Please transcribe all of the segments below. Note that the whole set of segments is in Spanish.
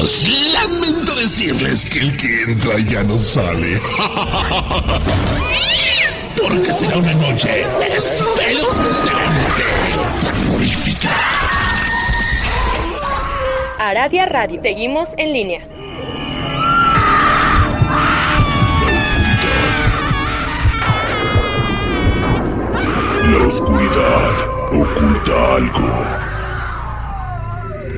Amigos, lamento decirles que el que entra ya no sale. Porque será una noche espeluznante, terrorífica. Aradia Radio. Seguimos en línea. La oscuridad oculta algo.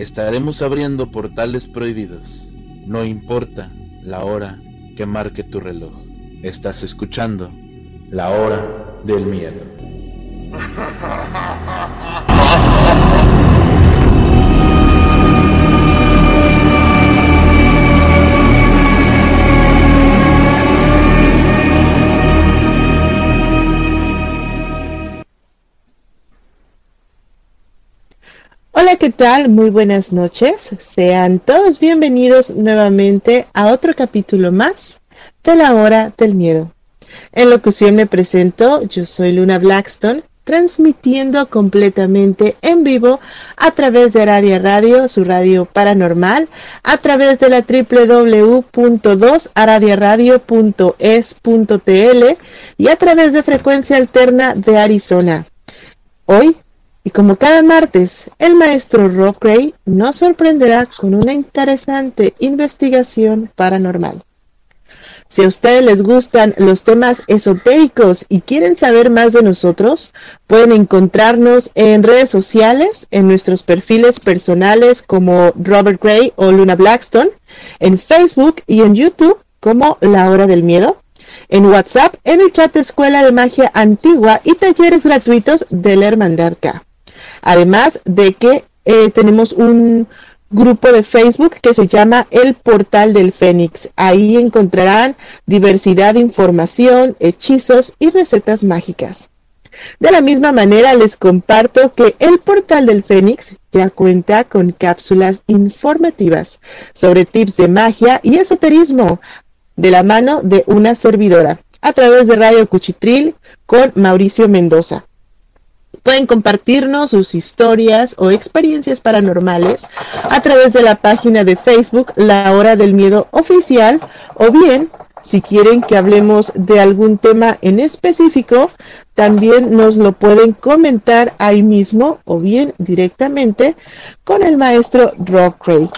estaremos abriendo portales prohibidos. No importa la hora que marque tu reloj. Estás escuchando la hora del miedo. Hola, ¿qué tal? Muy buenas noches. Sean todos bienvenidos nuevamente a otro capítulo más de la hora del miedo. En locución me presento, yo soy Luna Blackstone, transmitiendo completamente en vivo a través de Radio Radio, su radio paranormal, a través de la www.2aradiaradio.es.tl y a través de frecuencia alterna de Arizona. Hoy y como cada martes, el maestro Rob Gray nos sorprenderá con una interesante investigación paranormal. Si a ustedes les gustan los temas esotéricos y quieren saber más de nosotros, pueden encontrarnos en redes sociales, en nuestros perfiles personales como Robert Gray o Luna Blackstone, en Facebook y en YouTube como La Hora del Miedo, en WhatsApp, en el chat de Escuela de Magia Antigua y talleres gratuitos de la Hermandad K. Además de que eh, tenemos un grupo de Facebook que se llama El Portal del Fénix. Ahí encontrarán diversidad de información, hechizos y recetas mágicas. De la misma manera les comparto que el Portal del Fénix ya cuenta con cápsulas informativas sobre tips de magia y esoterismo de la mano de una servidora a través de Radio Cuchitril con Mauricio Mendoza. Pueden compartirnos sus historias o experiencias paranormales a través de la página de Facebook La Hora del Miedo Oficial o bien, si quieren que hablemos de algún tema en específico, también nos lo pueden comentar ahí mismo o bien directamente con el maestro Rob Cray.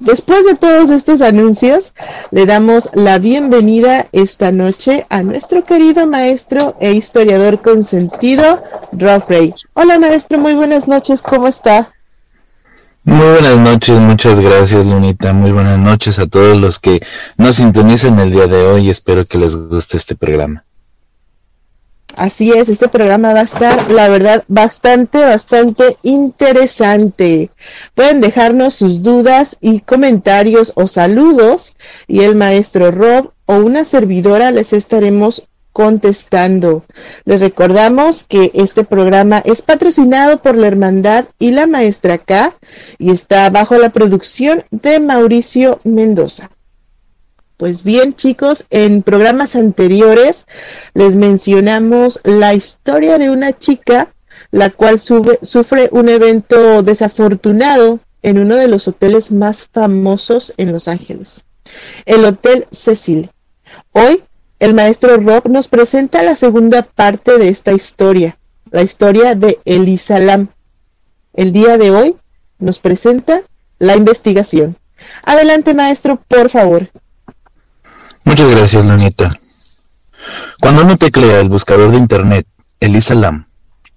Después de todos estos anuncios, le damos la bienvenida esta noche a nuestro querido maestro e historiador consentido, Rob Ray. Hola maestro, muy buenas noches, ¿cómo está? Muy buenas noches, muchas gracias Lunita, muy buenas noches a todos los que nos sintonizan el día de hoy, espero que les guste este programa. Así es, este programa va a estar, la verdad, bastante, bastante interesante. Pueden dejarnos sus dudas y comentarios o saludos y el maestro Rob o una servidora les estaremos contestando. Les recordamos que este programa es patrocinado por la Hermandad y la Maestra K y está bajo la producción de Mauricio Mendoza. Pues bien, chicos, en programas anteriores les mencionamos la historia de una chica la cual sufre un evento desafortunado en uno de los hoteles más famosos en Los Ángeles, el Hotel Cecil. Hoy, el maestro Rob nos presenta la segunda parte de esta historia, la historia de Elisa Lam. El día de hoy nos presenta la investigación. Adelante, maestro, por favor. Muchas gracias Lunita. Cuando uno teclea el buscador de internet, Elisa Lam,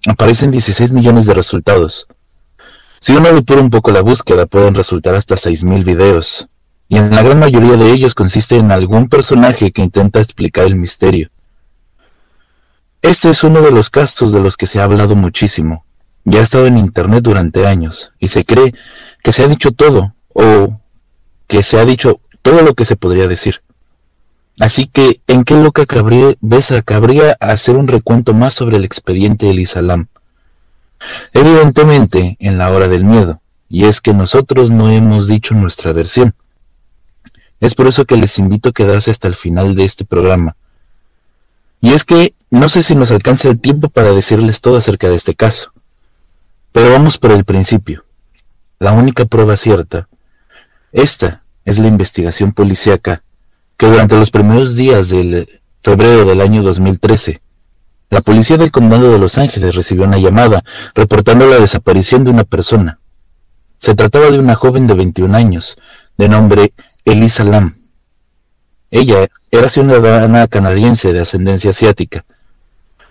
aparecen 16 millones de resultados. Si uno depura un poco la búsqueda, pueden resultar hasta 6.000 videos, y en la gran mayoría de ellos consiste en algún personaje que intenta explicar el misterio. Este es uno de los casos de los que se ha hablado muchísimo. Ya ha estado en internet durante años, y se cree que se ha dicho todo, o que se ha dicho todo lo que se podría decir. Así que, ¿en qué loca cabría, Besa cabría hacer un recuento más sobre el expediente del Isalam? Evidentemente, en la hora del miedo, y es que nosotros no hemos dicho nuestra versión. Es por eso que les invito a quedarse hasta el final de este programa. Y es que no sé si nos alcanza el tiempo para decirles todo acerca de este caso. Pero vamos por el principio. La única prueba cierta. Esta es la investigación policíaca que durante los primeros días del febrero del año 2013, la policía del condado de Los Ángeles recibió una llamada reportando la desaparición de una persona. Se trataba de una joven de 21 años, de nombre Elisa Lam. Ella era ciudadana canadiense de ascendencia asiática.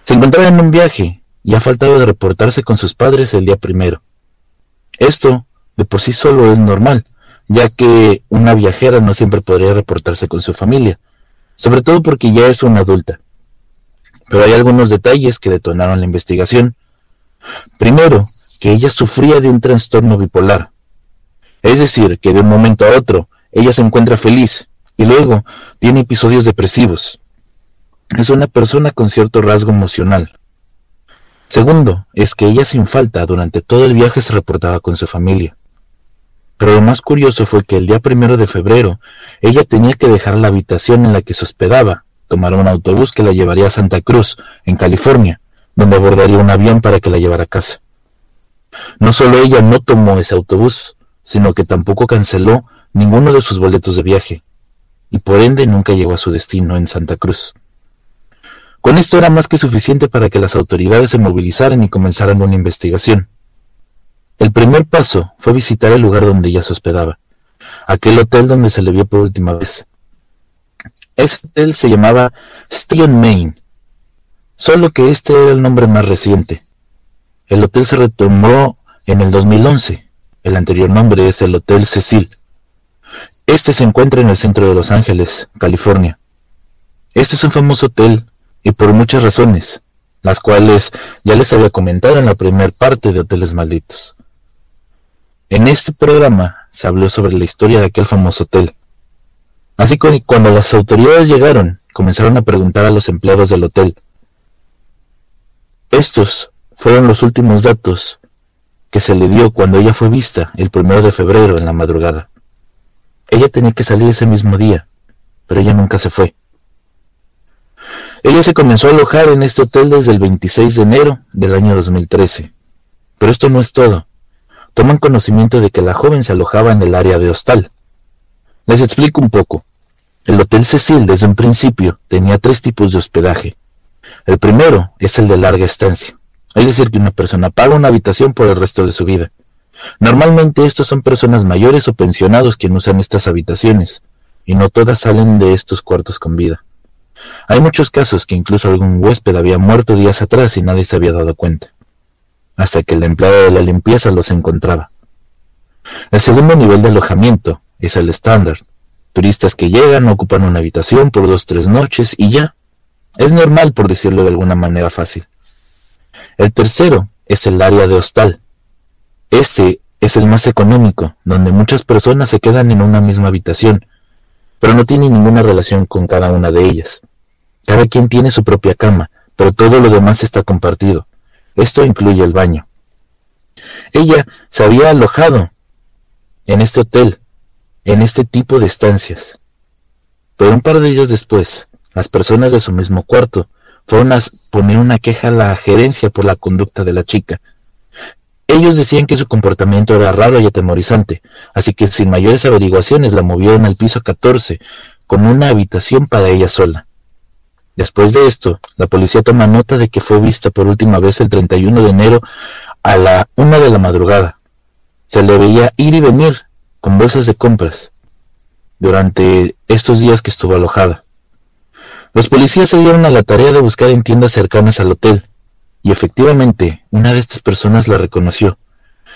Se encontraba en un viaje y ha faltado de reportarse con sus padres el día primero. Esto, de por sí solo, es normal, ya que una viajera no siempre podría reportarse con su familia, sobre todo porque ya es una adulta. Pero hay algunos detalles que detonaron la investigación. Primero, que ella sufría de un trastorno bipolar. Es decir, que de un momento a otro ella se encuentra feliz y luego tiene episodios depresivos. Es una persona con cierto rasgo emocional. Segundo, es que ella sin falta durante todo el viaje se reportaba con su familia. Pero lo más curioso fue que el día primero de febrero ella tenía que dejar la habitación en la que se hospedaba, tomar un autobús que la llevaría a Santa Cruz, en California, donde abordaría un avión para que la llevara a casa. No solo ella no tomó ese autobús, sino que tampoco canceló ninguno de sus boletos de viaje, y por ende nunca llegó a su destino en Santa Cruz. Con esto era más que suficiente para que las autoridades se movilizaran y comenzaran una investigación. El primer paso fue visitar el lugar donde ella se hospedaba, aquel hotel donde se le vio por última vez. Ese hotel se llamaba Station Main, solo que este era el nombre más reciente. El hotel se retomó en el 2011. El anterior nombre es el Hotel Cecil. Este se encuentra en el centro de Los Ángeles, California. Este es un famoso hotel y por muchas razones, las cuales ya les había comentado en la primera parte de Hoteles Malditos. En este programa se habló sobre la historia de aquel famoso hotel. Así que cuando las autoridades llegaron, comenzaron a preguntar a los empleados del hotel. Estos fueron los últimos datos que se le dio cuando ella fue vista el primero de febrero en la madrugada. Ella tenía que salir ese mismo día, pero ella nunca se fue. Ella se comenzó a alojar en este hotel desde el 26 de enero del año 2013. Pero esto no es todo toman conocimiento de que la joven se alojaba en el área de hostal. Les explico un poco. El Hotel Cecil desde un principio tenía tres tipos de hospedaje. El primero es el de larga estancia, es decir, que una persona paga una habitación por el resto de su vida. Normalmente estos son personas mayores o pensionados quienes usan estas habitaciones, y no todas salen de estos cuartos con vida. Hay muchos casos que incluso algún huésped había muerto días atrás y nadie se había dado cuenta hasta que el empleado de la limpieza los encontraba. El segundo nivel de alojamiento es el estándar. Turistas que llegan, ocupan una habitación por dos tres noches y ya. Es normal, por decirlo de alguna manera fácil. El tercero es el área de hostal. Este es el más económico, donde muchas personas se quedan en una misma habitación, pero no tienen ninguna relación con cada una de ellas. Cada quien tiene su propia cama, pero todo lo demás está compartido. Esto incluye el baño. Ella se había alojado en este hotel, en este tipo de estancias. Pero un par de días después, las personas de su mismo cuarto fueron a poner una queja a la gerencia por la conducta de la chica. Ellos decían que su comportamiento era raro y atemorizante, así que sin mayores averiguaciones la movieron al piso 14, con una habitación para ella sola. Después de esto, la policía toma nota de que fue vista por última vez el 31 de enero a la una de la madrugada. Se le veía ir y venir con bolsas de compras durante estos días que estuvo alojada. Los policías se dieron a la tarea de buscar en tiendas cercanas al hotel, y efectivamente una de estas personas la reconoció.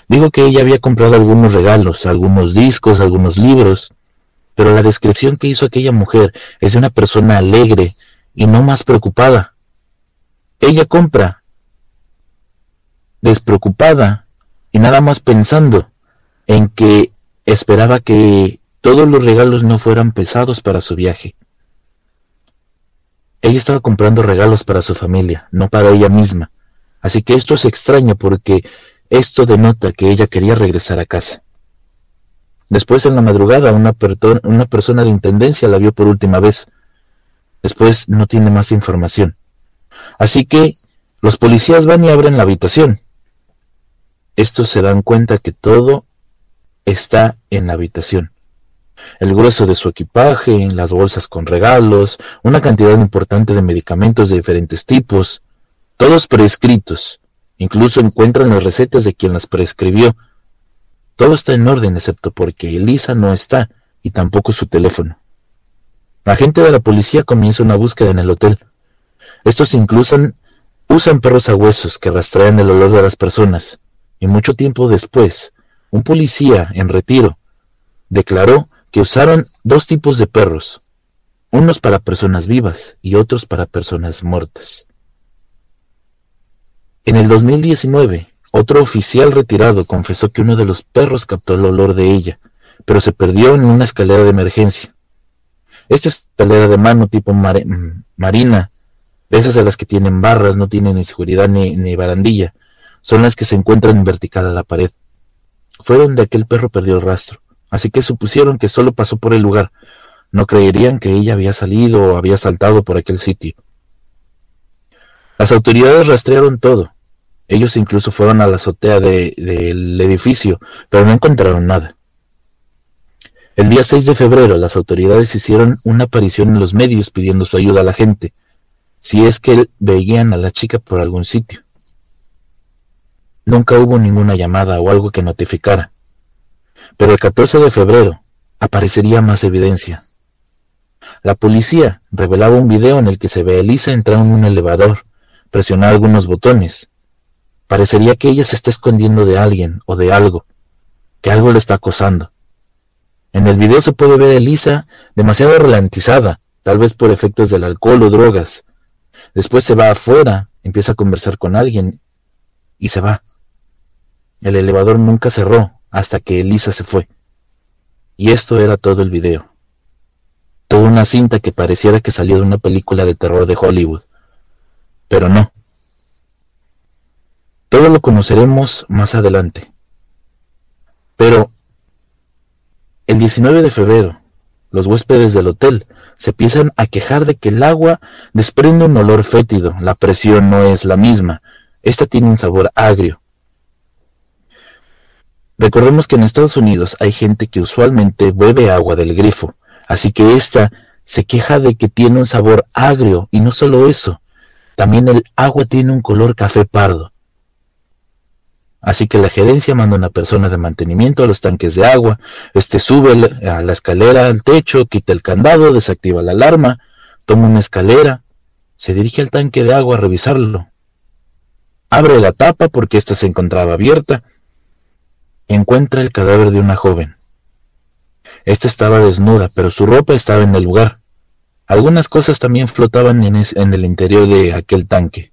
Dijo que ella había comprado algunos regalos, algunos discos, algunos libros, pero la descripción que hizo aquella mujer es de una persona alegre, y no más preocupada. Ella compra, despreocupada y nada más pensando en que esperaba que todos los regalos no fueran pesados para su viaje. Ella estaba comprando regalos para su familia, no para ella misma. Así que esto es extraño porque esto denota que ella quería regresar a casa. Después en la madrugada una, persona de intendencia la vio por última vez. Después no tiene más información. Así que los policías van y abren la habitación. Estos se dan cuenta que todo está en la habitación. El grueso de su equipaje, las bolsas con regalos, una cantidad importante de medicamentos de diferentes tipos, todos prescritos. Incluso encuentran las recetas de quien las prescribió. Todo está en orden excepto porque Elisa no está y tampoco su teléfono. La gente de la policía comienza una búsqueda en el hotel. Estos incluso usan perros a huesos que rastrean el olor de las personas. Y mucho tiempo después, un policía en retiro declaró que usaron dos tipos de perros, unos para personas vivas y otros para personas muertas. En el 2019, otro oficial retirado confesó que uno de los perros captó el olor de ella, pero se perdió en una escalera de emergencia. Esta escalera de mano tipo mm, marina, esas a las que tienen barras, no tienen ni seguridad ni, ni barandilla, son las que se encuentran en vertical a la pared. Fue donde aquel perro perdió el rastro, así que supusieron que solo pasó por el lugar. No creerían que ella había salido o había saltado por aquel sitio. Las autoridades rastrearon todo, ellos incluso fueron a la azotea del edificio, pero no encontraron nada. El día 6 de febrero las autoridades hicieron una aparición en los medios pidiendo su ayuda a la gente, si es que veían a la chica por algún sitio. Nunca hubo ninguna llamada o algo que notificara. Pero el 14 de febrero aparecería más evidencia. La policía revelaba un video en el que se ve a Elisa entrar en un elevador, presionar algunos botones Parecería que ella se está escondiendo de alguien o de algo, que algo le está acosando. En el video se puede ver a Elisa demasiado ralentizada, tal vez por efectos del alcohol o drogas. Después se va afuera, empieza a conversar con alguien y se va. El elevador nunca cerró hasta que Elisa se fue. Y esto era todo el video. Toda una cinta que pareciera que salió de una película de terror de Hollywood. Pero no. Todo lo conoceremos más adelante. Pero el 19 de febrero, los huéspedes del hotel se empiezan a quejar de que el agua desprende un olor fétido, la presión no es la misma, esta tiene un sabor agrio. Recordemos que en Estados Unidos hay gente que usualmente bebe agua del grifo, así que esta se queja de que tiene un sabor agrio y no solo eso, también el agua tiene un color café pardo. Así que la gerencia manda una persona de mantenimiento a los tanques de agua, este sube a la escalera al techo, quita el candado, desactiva la alarma, toma una escalera, se dirige al tanque de agua a revisarlo. Abre la tapa porque ésta se encontraba abierta. Encuentra el cadáver de una joven. Esta estaba desnuda, pero su ropa estaba en el lugar. Algunas cosas también flotaban en, en el interior de aquel tanque.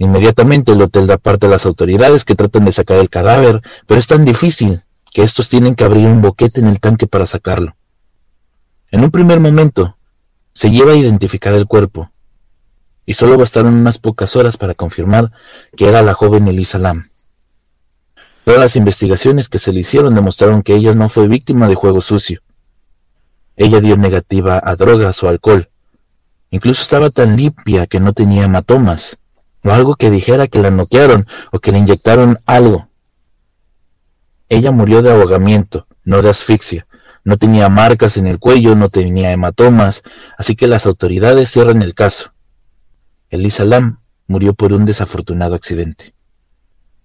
Inmediatamente el hotel da parte a las autoridades que tratan de sacar el cadáver, pero es tan difícil que estos tienen que abrir un boquete en el tanque para sacarlo. En un primer momento, se lleva a identificar el cuerpo, y solo bastaron unas pocas horas para confirmar que era la joven Elisa Lam. Todas las investigaciones que se le hicieron demostraron que ella no fue víctima de juego sucio. Ella dio negativa a drogas o alcohol. Incluso estaba tan limpia que no tenía hematomas o algo que dijera que la noquearon o que le inyectaron algo. Ella murió de ahogamiento, no de asfixia. No tenía marcas en el cuello, no tenía hematomas, así que las autoridades cierran el caso. Elisa Lam murió por un desafortunado accidente.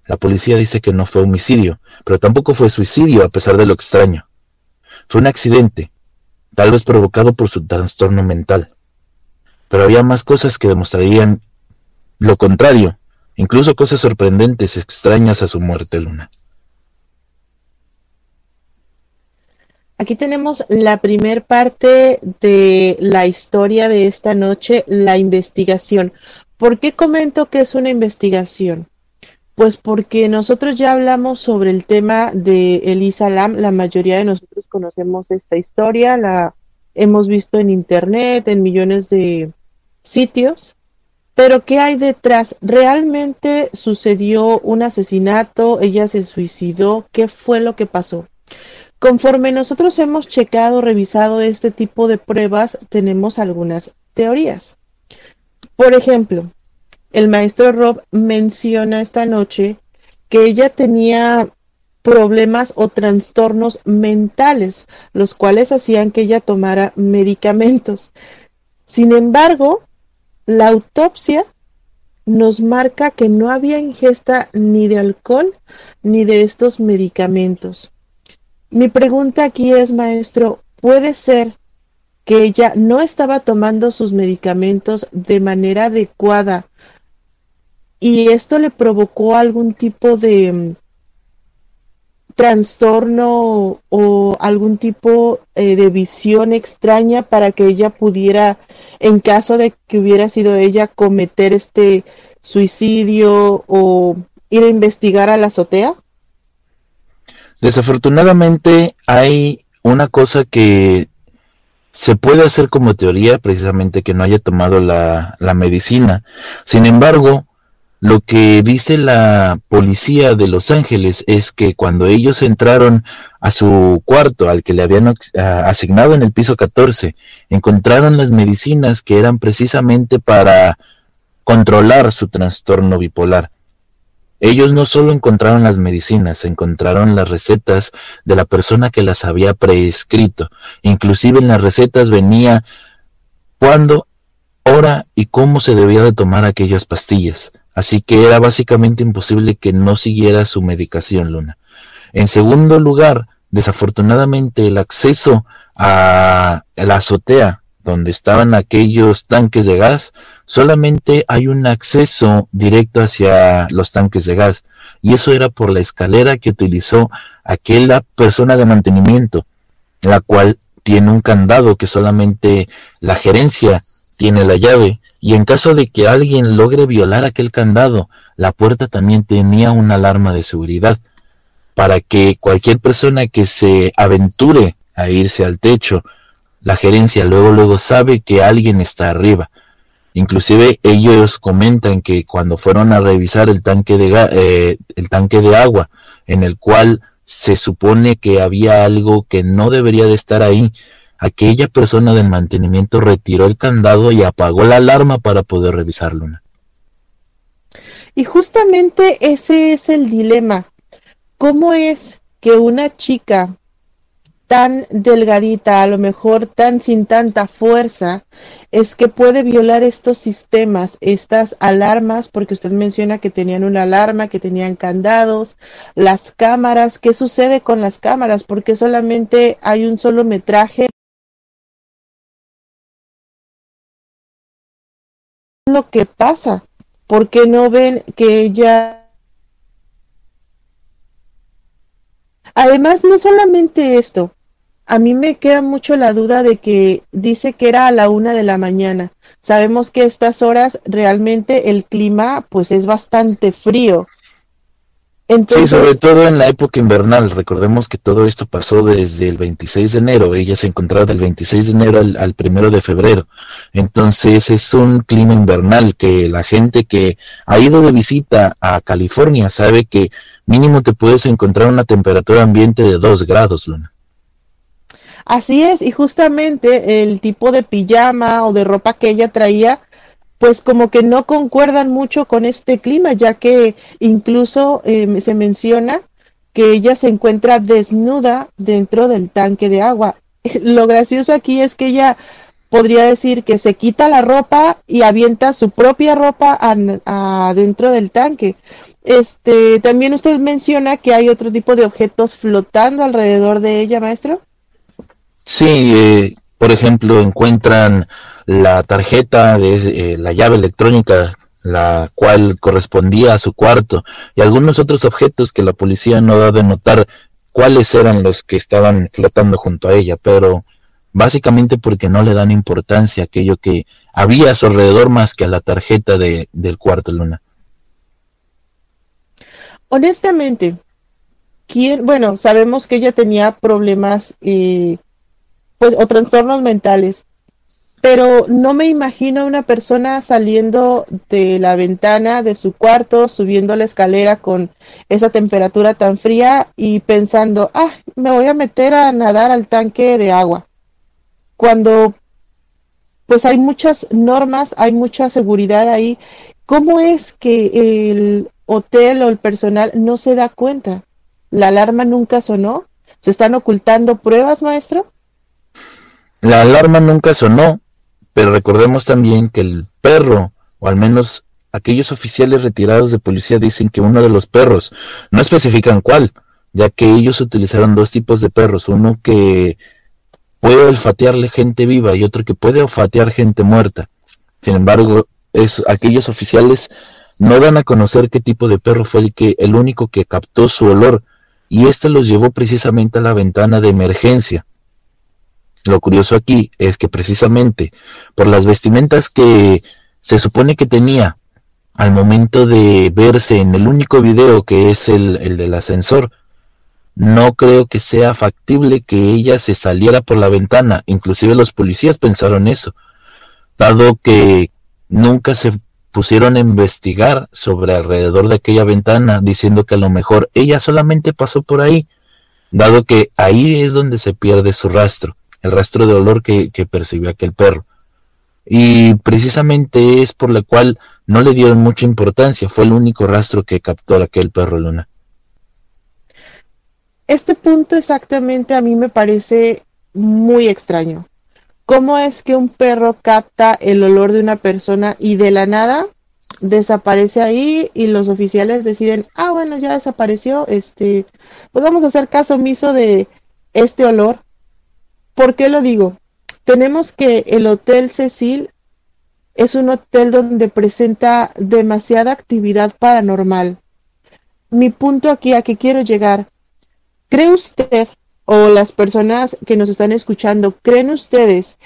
La policía dice que no fue homicidio, pero tampoco fue suicidio a pesar de lo extraño. Fue un accidente, tal vez provocado por su trastorno mental. Pero había más cosas que demostrarían lo contrario, incluso cosas sorprendentes, extrañas a su muerte, Luna. Aquí tenemos la primer parte de la historia de esta noche, la investigación. ¿Por qué comento que es una investigación? Pues porque nosotros ya hablamos sobre el tema de Elisa Lam, la mayoría de nosotros conocemos esta historia, la hemos visto en internet, en millones de sitios, pero ¿qué hay detrás? ¿Realmente sucedió un asesinato? ¿Ella se suicidó? ¿Qué fue lo que pasó? Conforme nosotros hemos checado, revisado este tipo de pruebas, tenemos algunas teorías. Por ejemplo, el maestro Rob menciona esta noche que ella tenía problemas o trastornos mentales, los cuales hacían que ella tomara medicamentos. Sin embargo, la autopsia nos marca que no había ingesta ni de alcohol ni de estos medicamentos. Mi pregunta aquí es, maestro, ¿puede ser que ella no estaba tomando sus medicamentos de manera adecuada y esto le provocó algún tipo de mm, trastorno o algún tipo eh, de visión extraña para que ella pudiera, en caso de que hubiera sido ella, cometer este suicidio o ir a investigar a la azotea? Desafortunadamente hay una cosa que se puede hacer como teoría, precisamente que no haya tomado la, la medicina. Sin embargo, lo que dice la policía de Los Ángeles es que cuando ellos entraron a su cuarto al que le habían asignado en el piso 14, encontraron las medicinas que eran precisamente para controlar su trastorno bipolar. Ellos no solo encontraron las medicinas, encontraron las recetas de la persona que las había prescrito. Inclusive en las recetas venía cuándo, hora y cómo se debía de tomar aquellas pastillas así que era básicamente imposible que no siguiera su medicación, Luna. En segundo lugar, desafortunadamente el acceso a la azotea donde estaban aquellos tanques de gas, solamente hay un acceso directo hacia los tanques de gas. Y eso era por la escalera que utilizó aquella persona de mantenimiento, la cual tiene un candado que solamente la gerencia tiene la llave y en caso de que alguien logre violar aquel candado, la puerta también tenía una alarma de seguridad para que cualquier persona que se aventure a irse al techo, la gerencia luego luego sabe que alguien está arriba. Inclusive ellos comentan que cuando fueron a revisar el tanque de eh, el tanque de agua en el cual se supone que había algo que no debería de estar ahí, aquella persona del mantenimiento retiró el candado y apagó la alarma para poder revisarlo. Y justamente ese es el dilema. ¿Cómo es que una chica tan delgadita, a lo mejor tan sin tanta fuerza, es que puede violar estos sistemas, estas alarmas, porque usted menciona que tenían una alarma, que tenían candados, las cámaras, ¿qué sucede con las cámaras? Porque solamente hay un solo metraje lo que pasa? ¿Por qué no ven que ella... Además, no solamente esto, a mí me queda mucho la duda de que dice que era a la una de la mañana. Sabemos que estas horas realmente el clima pues es bastante frío sí, sobre todo en la época invernal. Recordemos que todo esto pasó desde el 26 de enero. Ella se encontraba del 26 de enero al, al primero de febrero. Entonces es un clima invernal que la gente que ha ido de visita a California sabe que mínimo te puedes encontrar una temperatura ambiente de 2 grados, Luna. Así es, y justamente el tipo de pijama o de ropa que ella traía pues como que no concuerdan mucho con este clima, ya que incluso eh, se menciona que ella se encuentra desnuda dentro del tanque de agua. Lo gracioso aquí es que ella podría decir que se quita la ropa y avienta su propia ropa adentro del tanque. Este, también usted menciona que hay otro tipo de objetos flotando alrededor de ella, maestro. Sí, eh, por ejemplo, encuentran la tarjeta de eh, la llave electrónica la cual correspondía a su cuarto y algunos otros objetos que la policía no da de notar cuáles eran los que estaban flotando junto a ella, pero básicamente porque no le dan importancia aquello que había a su alrededor más que a la tarjeta de, del cuarto luna. honestamente, ¿quién? Bueno, sabemos que ella tenía problemas, eh, pues, o trastornos mentales, pero no me imagino a una persona saliendo de la ventana de su cuarto, subiendo la escalera con esa temperatura tan fría y pensando, ah, me voy a meter a nadar al tanque de agua. Cuando pues hay muchas normas, hay mucha seguridad ahí. ¿Cómo es que el hotel o el personal no se da cuenta? ¿La alarma nunca sonó? ¿Se están ocultando pruebas, maestro? La alarma nunca sonó, pero recordemos también que el perro, o al menos aquellos oficiales retirados de policía dicen que uno de los perros, no especifican cuál, ya que ellos utilizaron dos tipos de perros, uno que puede olfatearle gente viva y otro que puede olfatear gente muerta. Sin embargo, es, aquellos oficiales no dan a conocer qué tipo de perro fue el que el único que captó su olor y este los llevó precisamente a la ventana de emergencia. Lo curioso aquí es que precisamente por las vestimentas que se supone que tenía al momento de verse en el único video que es el, el del ascensor, no creo que sea factible que ella se saliera por la ventana. Inclusive los policías pensaron eso, dado que nunca se pusieron a investigar sobre alrededor de aquella ventana, diciendo que a lo mejor ella solamente pasó por ahí, dado que ahí es donde se pierde su rastro el rastro de olor que, percibió aquel perro. Y precisamente es por la cual no le dieron mucha importancia, fue el único rastro que captó aquel perro Luna. Este punto exactamente a mí me parece muy extraño. ¿Cómo es que un perro capta el olor de una persona y de la nada desaparece ahí y los oficiales deciden, ah, bueno, ya desapareció, este, pues vamos a hacer caso omiso de este olor ¿Por qué lo digo? Tenemos que el Hotel Cecil es un hotel donde presenta demasiada actividad paranormal. Mi punto aquí a que quiero llegar. ¿Cree usted o las personas que nos están escuchando, creen ustedes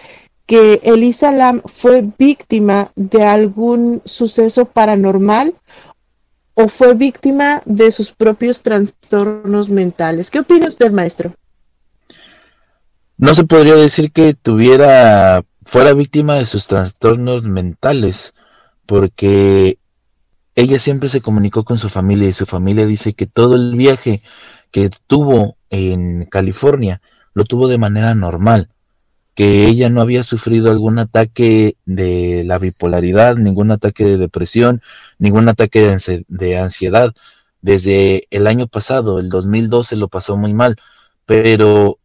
que Elisa Lam fue víctima de algún suceso paranormal o fue víctima de sus propios trastornos mentales? ¿Qué opina usted, maestro? No se podría decir que tuviera fuera víctima de sus trastornos mentales, porque ella siempre se comunicó con su familia y su familia dice que todo el viaje que tuvo en California lo tuvo de manera normal, que ella no había sufrido algún ataque de la bipolaridad, ningún ataque de depresión, ningún ataque de ansiedad. Desde el año pasado, el 2012, lo pasó muy mal, pero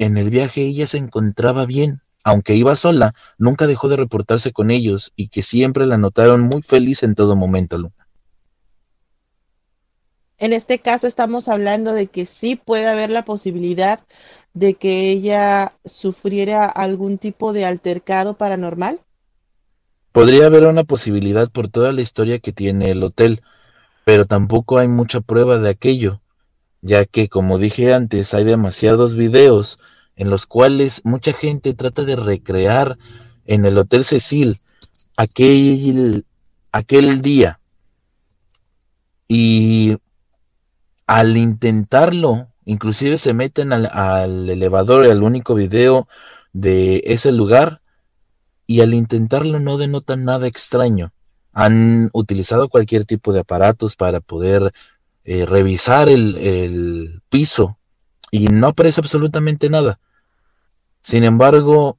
en el viaje ella se encontraba bien, aunque iba sola, nunca dejó de reportarse con ellos y que siempre la notaron muy feliz en todo momento, Luna. En este caso estamos hablando de que sí puede haber la posibilidad de que ella sufriera algún tipo de altercado paranormal. Podría haber una posibilidad por toda la historia que tiene el hotel, pero tampoco hay mucha prueba de aquello ya que como dije antes hay demasiados videos en los cuales mucha gente trata de recrear en el Hotel Cecil aquel, aquel día. Y al intentarlo, inclusive se meten al, al elevador, al único video de ese lugar, y al intentarlo no denotan nada extraño. Han utilizado cualquier tipo de aparatos para poder eh, revisar el, piso y no aparece absolutamente nada. Sin embargo,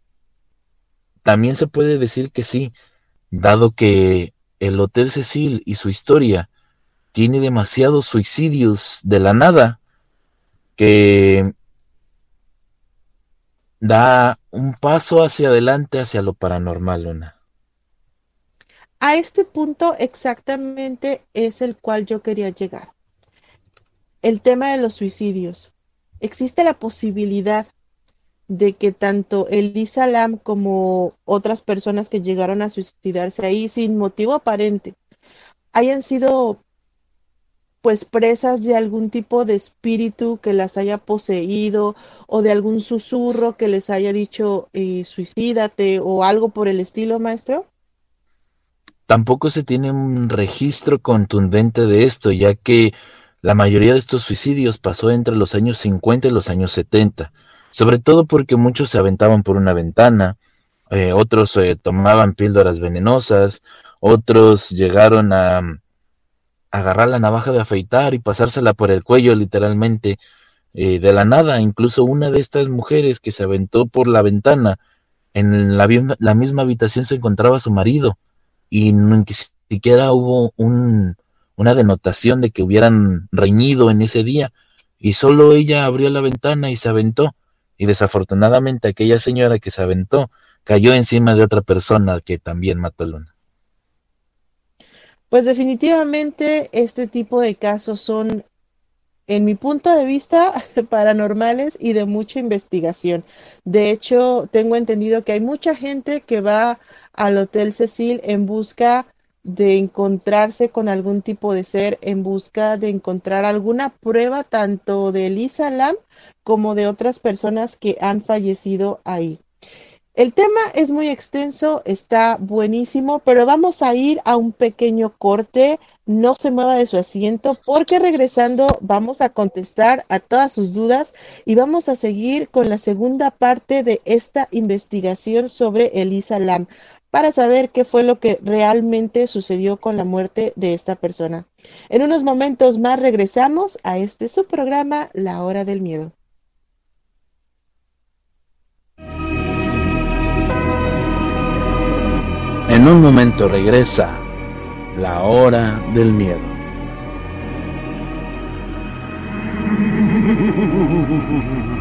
también se puede decir que sí, dado que el Hotel Cecil y su historia tiene demasiados suicidios de la nada que da un paso hacia adelante hacia lo paranormal, Luna. A este punto exactamente es el cual yo quería llegar el tema de los suicidios. Existe la posibilidad de que tanto Elisa Lam como otras personas que llegaron a suicidarse ahí sin motivo aparente hayan sido pues presas de algún tipo de espíritu que las haya poseído o de algún susurro que les haya dicho eh, suicídate o algo por el estilo, maestro? Tampoco se tiene un registro contundente de esto, ya que La mayoría de estos suicidios pasó entre los años 50 y los años 70, sobre todo porque muchos se aventaban por una ventana, eh, otros eh, tomaban píldoras venenosas, otros llegaron a, agarrar la navaja de afeitar y pasársela por el cuello literalmente eh, de la nada. Incluso una de estas mujeres que se aventó por la ventana, en la, la misma habitación se encontraba su marido y ni siquiera hubo un, una denotación de que hubieran reñido en ese día y solo ella abrió la ventana y se aventó y desafortunadamente aquella señora que se aventó cayó encima de otra persona que también mató a Luna. Pues definitivamente este tipo de casos son, en mi punto de vista, paranormales y de mucha investigación. De hecho, tengo entendido que hay mucha gente que va al Hotel Cecil en busca de encontrarse con algún tipo de ser, en busca de encontrar alguna prueba tanto de Elisa Lam como de otras personas que han fallecido ahí. El tema es muy extenso, está buenísimo, pero vamos a ir a un pequeño corte. No se mueva de su asiento porque regresando vamos a contestar a todas sus dudas y vamos a seguir con la segunda parte de esta investigación sobre Elisa Lam para saber qué fue lo que realmente sucedió con la muerte de esta persona. En unos momentos más regresamos a este su programa La Hora del Miedo. En un momento regresa la hora del miedo.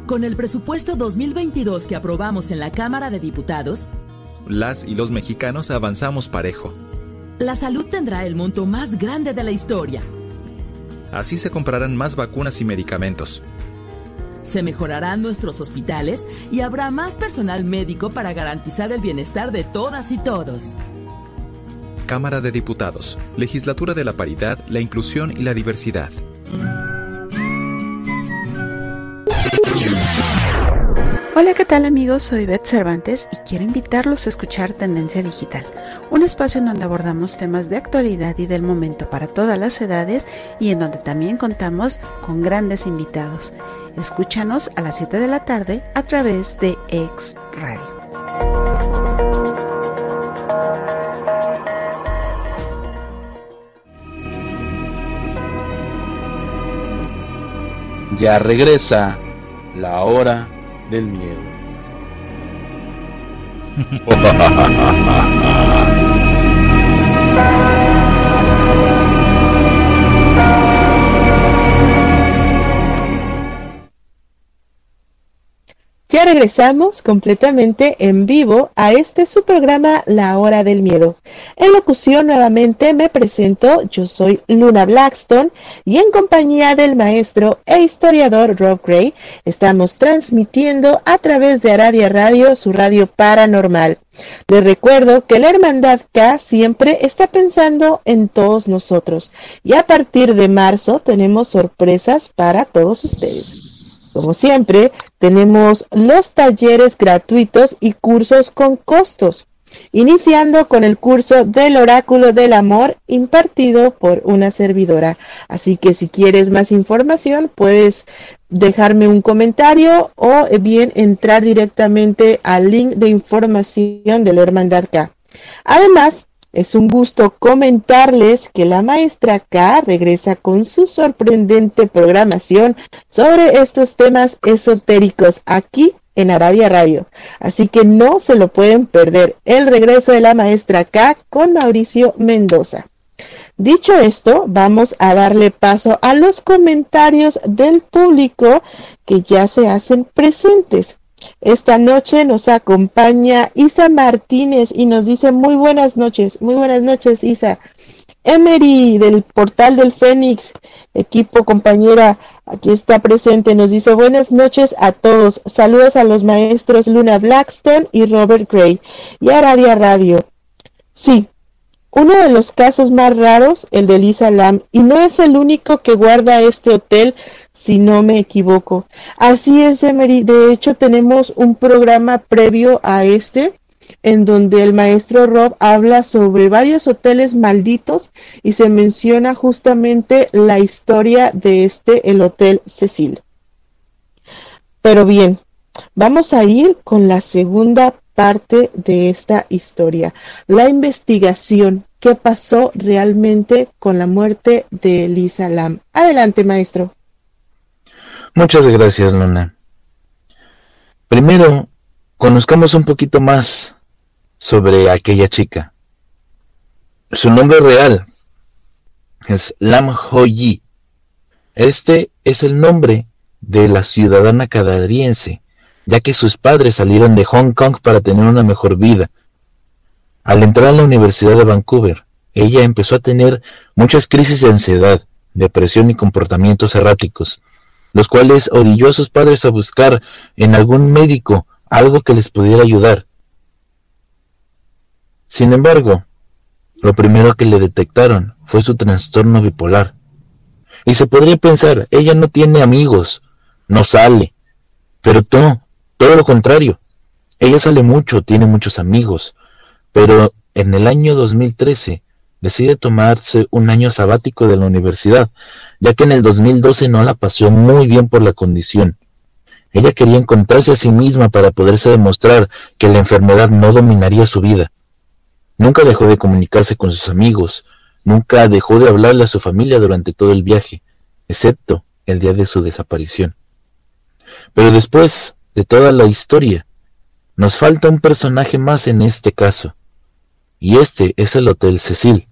Con el presupuesto 2022 que aprobamos en la Cámara de Diputados, las y los mexicanos avanzamos parejo. La salud tendrá el monto más grande de la historia. Así se comprarán más vacunas y medicamentos. Se mejorarán nuestros hospitales y habrá más personal médico para garantizar el bienestar de todas y todos. Cámara de Diputados, Legislatura de la Paridad, la Inclusión y la Diversidad. Hola, ¿qué tal amigos? Soy Beth Cervantes y quiero invitarlos a escuchar Tendencia Digital, un espacio en donde abordamos temas de actualidad y del momento para todas las edades y en donde también contamos con grandes invitados. Escúchanos a las 7 de la tarde a través de X Radio. Ya regresa la hora del miedo. Ya regresamos completamente en vivo a este su programa La Hora del Miedo. En locución nuevamente me presento, yo soy Luna Blackstone y en compañía del maestro e historiador Rob Gray estamos transmitiendo a través de Aradia Radio su radio paranormal. Les recuerdo que la Hermandad K siempre está pensando en todos nosotros y a partir de marzo tenemos sorpresas para todos ustedes. Como siempre, tenemos los talleres gratuitos y cursos con costos, iniciando con el curso del oráculo del amor impartido por una servidora. Así que si quieres más información, puedes dejarme un comentario o bien entrar directamente al link de información de la Hermandad K. Además, es un gusto comentarles que la maestra K regresa con su sorprendente programación sobre estos temas esotéricos aquí en Arabia Radio. Así que no se lo pueden perder el regreso de la maestra K con Mauricio Mendoza. Dicho esto, vamos a darle paso a los comentarios del público que ya se hacen presentes. Esta noche nos acompaña Isa Martínez y nos dice muy buenas noches, muy buenas noches Isa. Emery del portal del Fénix, equipo compañera, aquí está presente, nos dice buenas noches a todos, saludos a los maestros Luna Blackstone y Robert Gray y a Radio Radio. Sí, uno de los casos más raros, el de Lisa Lam, y no es el único que guarda este hotel, si no me equivoco. Así es, Emery. De hecho, tenemos un programa previo a este, en donde el maestro Rob habla sobre varios hoteles malditos y se menciona justamente la historia de este, el Hotel Cecil. Pero bien, vamos a ir con la segunda parte de esta historia, la investigación, qué pasó realmente con la muerte de Lisa Lam. Adelante, maestro. Muchas gracias, Luna. Primero, conozcamos un poquito más sobre aquella chica. Su nombre real es Lam Ho-yi. Este es el nombre de la ciudadana canadiense ya que sus padres salieron de Hong Kong para tener una mejor vida. Al entrar a la Universidad de Vancouver, ella empezó a tener muchas crisis de ansiedad, depresión y comportamientos erráticos, los cuales orilló a sus padres a buscar en algún médico algo que les pudiera ayudar. Sin embargo, lo primero que le detectaron fue su trastorno bipolar. Y se podría pensar, ella no tiene amigos, no sale, pero no, todo lo contrario, ella sale mucho, tiene muchos amigos, pero en el año 2013 decide tomarse un año sabático de la universidad, ya que en el 2012 no la pasó muy bien por la condición. Ella quería encontrarse a sí misma para poderse demostrar que la enfermedad no dominaría su vida. Nunca dejó de comunicarse con sus amigos, nunca dejó de hablarle a su familia durante todo el viaje, excepto el día de su desaparición. Pero después de toda la historia. Nos falta un personaje más en este caso, y este es el Hotel Cecil.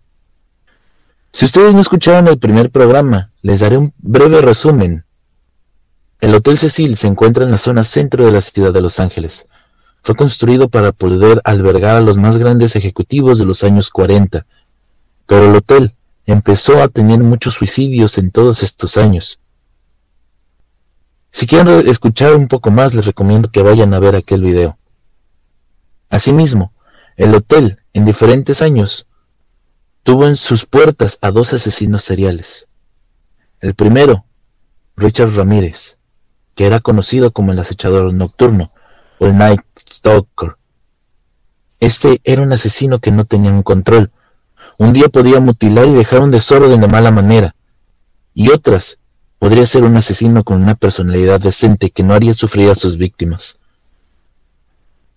Si ustedes no escucharon el primer programa, les daré un breve resumen. El Hotel Cecil se encuentra en la zona centro de la ciudad de Los Ángeles. Fue construido para poder albergar a los más grandes ejecutivos de los años 40, pero el hotel empezó a tener muchos suicidios en todos estos años. Si quieren escuchar un poco más, les recomiendo que vayan a ver aquel video. Asimismo, el hotel, en diferentes años, tuvo en sus puertas a dos asesinos seriales. El primero, Richard Ramírez, que era conocido como el acechador nocturno o el Night Stalker. Este era un asesino que no tenía un control. Un día podía mutilar y dejar un desorden de mala manera, y otras Podría ser un asesino con una personalidad decente que no haría sufrir a sus víctimas.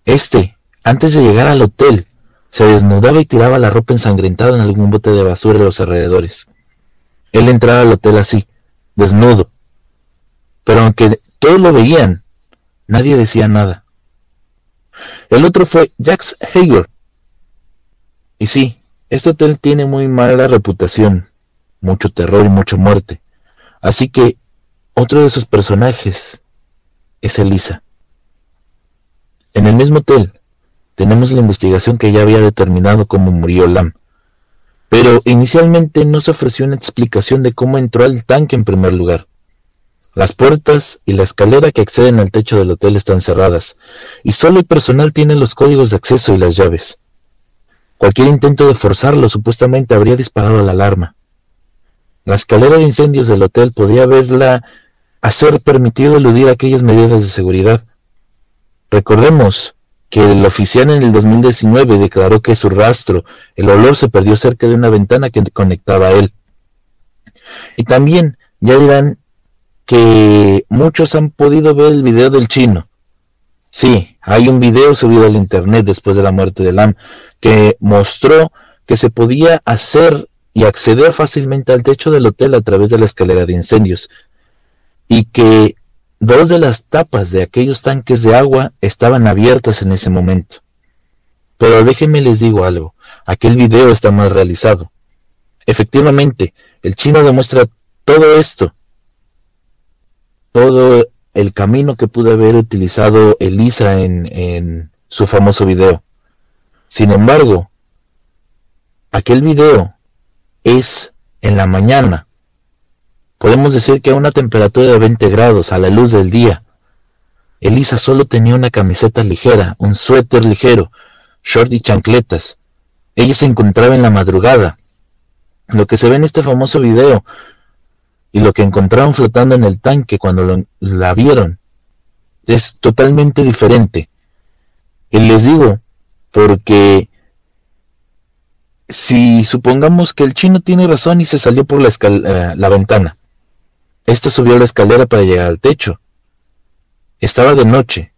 Este, antes de llegar al hotel, se desnudaba y tiraba la ropa ensangrentada en algún bote de basura de los alrededores. Él entraba al hotel así, desnudo. Pero aunque todos lo veían, nadie decía nada. El otro fue Jax Hager. Y sí, este hotel tiene muy mala reputación, mucho terror y mucha muerte. Así que otro de sus personajes es Elisa. En el mismo hotel tenemos la investigación que ya había determinado cómo murió Lam. Pero inicialmente no se ofreció una explicación de cómo entró al tanque en primer lugar. Las puertas y la escalera que acceden al techo del hotel están cerradas, y solo el personal tiene los códigos de acceso y las llaves. Cualquier intento de forzarlo supuestamente habría disparado la alarma. La escalera de incendios del hotel podía haberla hacer permitido eludir aquellas medidas de seguridad. Recordemos que el oficial en el 2019 declaró que su rastro, el olor se perdió cerca de una ventana que conectaba a él. Y también, ya dirán, que muchos han podido ver el video del chino. Sí, hay un video subido al internet después de la muerte de Lam que mostró que se podía hacer y acceder fácilmente al techo del hotel a través de la escalera de incendios y que dos de las tapas de aquellos tanques de agua estaban abiertas en ese momento. Pero déjenme les digo algo, aquel video está mal realizado. Efectivamente, el chino demuestra todo esto, todo el camino que pudo haber utilizado Elisa en, en su famoso video. Sin embargo, aquel video es en la mañana. Podemos decir que a una temperatura de 20 grados a la luz del día. Elisa solo tenía una camiseta ligera, un suéter ligero, short y chancletas. Ella se encontraba en la madrugada. Lo que se ve en este famoso video y lo que encontraron flotando en el tanque cuando la vieron es totalmente diferente. Y les digo, porque si supongamos que el chino tiene razón y se salió por la, eh, la ventana, esta subió la escalera para llegar al techo. Estaba de noche,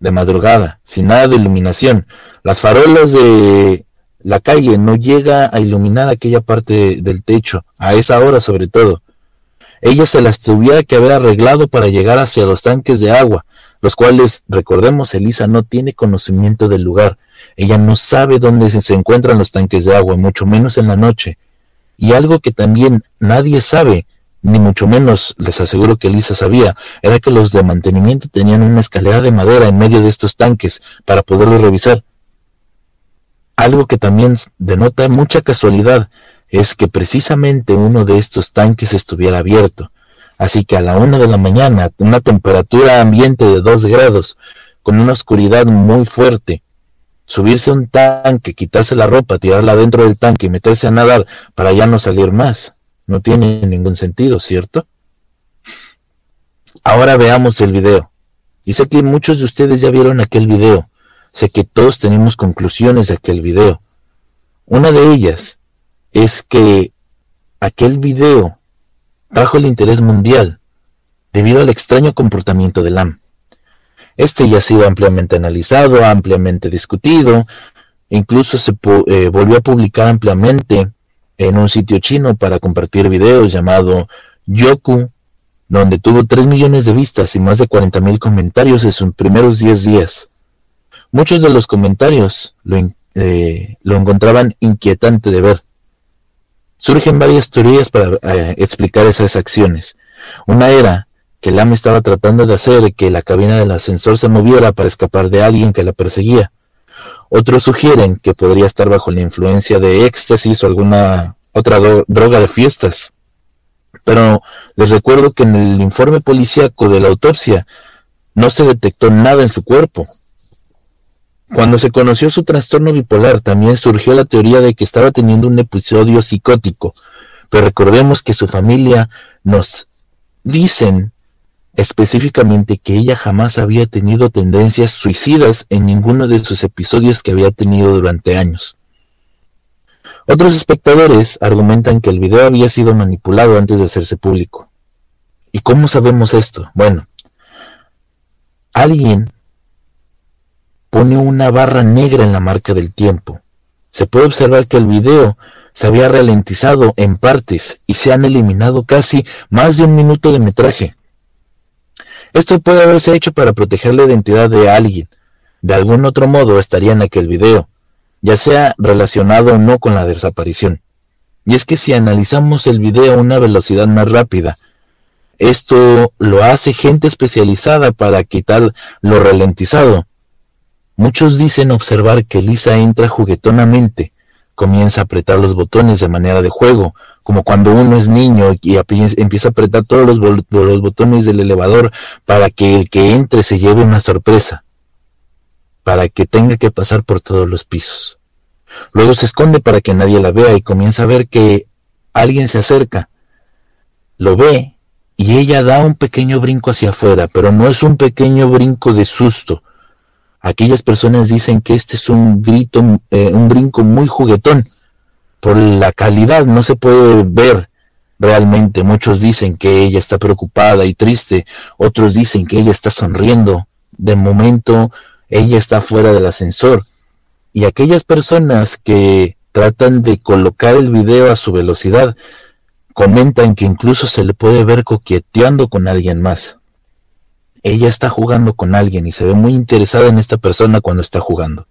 de madrugada, sin nada de iluminación. Las farolas de la calle no llega a iluminar aquella parte del techo, a esa hora sobre todo. Ella se las tuviera que haber arreglado para llegar hacia los tanques de agua, los cuales, recordemos, Elisa no tiene conocimiento del lugar. Ella no sabe dónde se encuentran los tanques de agua, mucho menos en la noche. Y algo que también nadie sabe, ni mucho menos les aseguro que Elisa sabía, era que los de mantenimiento tenían una escalera de madera en medio de estos tanques para poderlos revisar. Algo que también denota mucha casualidad es que precisamente uno de estos tanques estuviera abierto. Así que a la una de la mañana, una temperatura ambiente de dos grados, con una oscuridad muy fuerte, subirse a un tanque, quitarse la ropa, tirarla dentro del tanque y meterse a nadar para ya no salir más, no tiene ningún sentido, ¿cierto? Ahora veamos el video. Y sé que muchos de ustedes ya vieron aquel video. Sé que todos tenemos conclusiones de aquel video. Una de ellas es que aquel video trajo el interés mundial debido al extraño comportamiento de Lam. Este ya ha sido ampliamente analizado, ampliamente discutido, incluso se eh, volvió a publicar ampliamente en un sitio chino para compartir videos llamado Yoku, donde tuvo 3 millones de vistas y más de 40 mil comentarios en sus primeros 10 días. Muchos de los comentarios lo, eh, lo encontraban inquietante de ver, Surgen varias teorías para eh, explicar esas acciones. Una era que Lam estaba tratando de hacer que la cabina del ascensor se moviera para escapar de alguien que la perseguía. Otros sugieren que podría estar bajo la influencia de éxtasis o alguna otra droga de fiestas. Pero les recuerdo que en el informe policíaco de la autopsia no se detectó nada en su cuerpo, cuando se conoció su trastorno bipolar, también surgió la teoría de que estaba teniendo un episodio psicótico, pero recordemos que su familia nos dicen específicamente que ella jamás había tenido tendencias suicidas en ninguno de sus episodios que había tenido durante años. Otros espectadores argumentan que el video había sido manipulado antes de hacerse público. ¿Y cómo sabemos esto? Bueno, alguien pone una barra negra en la marca del tiempo. Se puede observar que el video se había ralentizado en partes y se han eliminado casi más de un minuto de metraje. Esto puede haberse hecho para proteger la identidad de alguien. De algún otro modo estaría en aquel video, ya sea relacionado o no con la desaparición. Y es que si analizamos el video a una velocidad más rápida, esto lo hace gente especializada para quitar lo ralentizado Muchos dicen observar que Lisa entra juguetonamente, comienza a apretar los botones de manera de juego, como cuando uno es niño y empieza a apretar todos los, los botones del elevador para que el que entre se lleve una sorpresa, para que tenga que pasar por todos los pisos. Luego se esconde para que nadie la vea y comienza a ver que alguien se acerca. Lo ve y ella da un pequeño brinco hacia afuera, pero no es un pequeño brinco de susto, Aquellas personas dicen que este es un grito, eh, un brinco muy juguetón. Por la calidad no se puede ver realmente. Muchos dicen que ella está preocupada y triste, otros dicen que ella está sonriendo. De momento, ella está fuera del ascensor. Y aquellas personas que tratan de colocar el video a su velocidad, comentan que incluso se le puede ver coqueteando con alguien más. Ella está jugando con alguien y se ve muy interesada en esta persona cuando está jugando.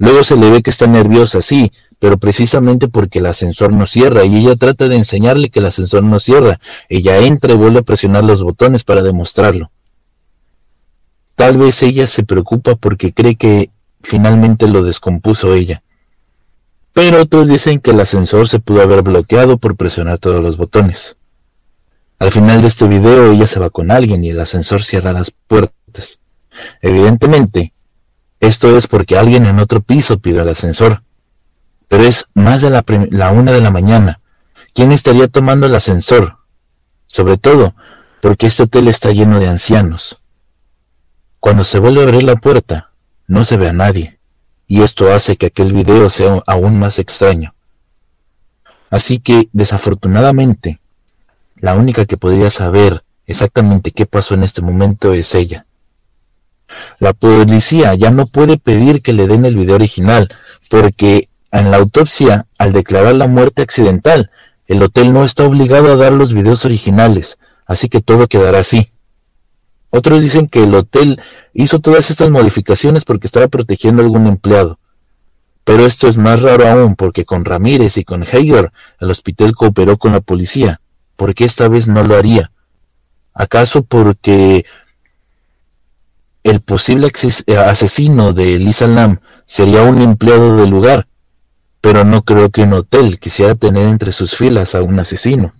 Luego se le ve que está nerviosa, sí, pero precisamente porque el ascensor no cierra y ella trata de enseñarle que el ascensor no cierra. Ella entra y vuelve a presionar los botones para demostrarlo. Tal vez ella se preocupa porque cree que finalmente lo descompuso ella. Pero otros dicen que el ascensor se pudo haber bloqueado por presionar todos los botones. Al final de este video ella se va con alguien y el ascensor cierra las puertas. Evidentemente, esto es porque alguien en otro piso pidió el ascensor. Pero es más de la, la una de la mañana. ¿Quién estaría tomando el ascensor? Sobre todo porque este hotel está lleno de ancianos. Cuando se vuelve a abrir la puerta, no se ve a nadie, y esto hace que aquel video sea aún más extraño. Así que, desafortunadamente, la única que podría saber exactamente qué pasó en este momento es ella. La policía ya no puede pedir que le den el video original, porque en la autopsia, al declarar la muerte accidental, el hotel no está obligado a dar los videos originales, así que todo quedará así. Otros dicen que el hotel hizo todas estas modificaciones porque estaba protegiendo a algún empleado. Pero esto es más raro aún porque con Ramírez y con Hager el hospital cooperó con la policía. ¿Por qué esta vez no lo haría? ¿Acaso porque el posible asesino de Lisa Lam sería un empleado del lugar? Pero no creo que un hotel quisiera tener entre sus filas a un asesino.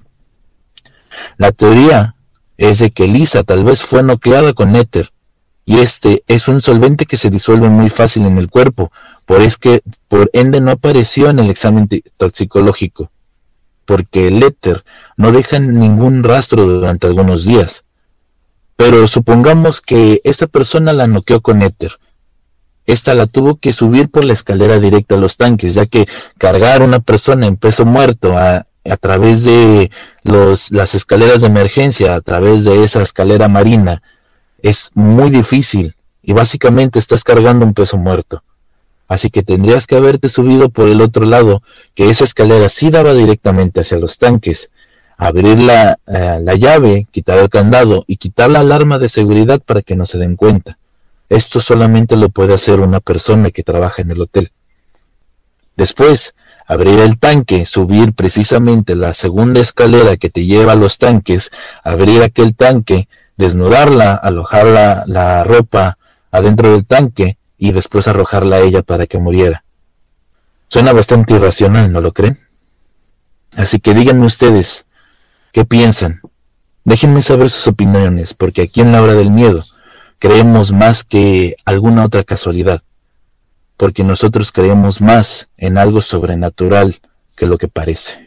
La teoría es de que Lisa tal vez fue nucleada con éter, y este es un solvente que se disuelve muy fácil en el cuerpo, por es que por ende no apareció en el examen toxicológico, porque el éter no deja ningún rastro durante algunos días. Pero supongamos que esta persona la noqueó con éter. Esta la tuvo que subir por la escalera directa a los tanques, ya que cargar una persona en peso muerto a a través de los, las escaleras de emergencia, a través de esa escalera marina, es muy difícil y básicamente estás cargando un peso muerto. Así que tendrías que haberte subido por el otro lado, que esa escalera sí daba directamente hacia los tanques, abrir la, eh, la llave, quitar el candado y quitar la alarma de seguridad para que no se den cuenta. Esto solamente lo puede hacer una persona que trabaja en el hotel. Después, abrir el tanque, subir precisamente la segunda escalera que te lleva a los tanques, abrir aquel tanque, desnudarla, alojar la, ropa adentro del tanque y después arrojarla a ella para que muriera. Suena bastante irracional, ¿no lo creen? Así que díganme ustedes, ¿qué piensan? Déjenme saber sus opiniones, porque aquí en la hora del miedo creemos más que alguna otra casualidad porque nosotros creemos más en algo sobrenatural que lo que parece.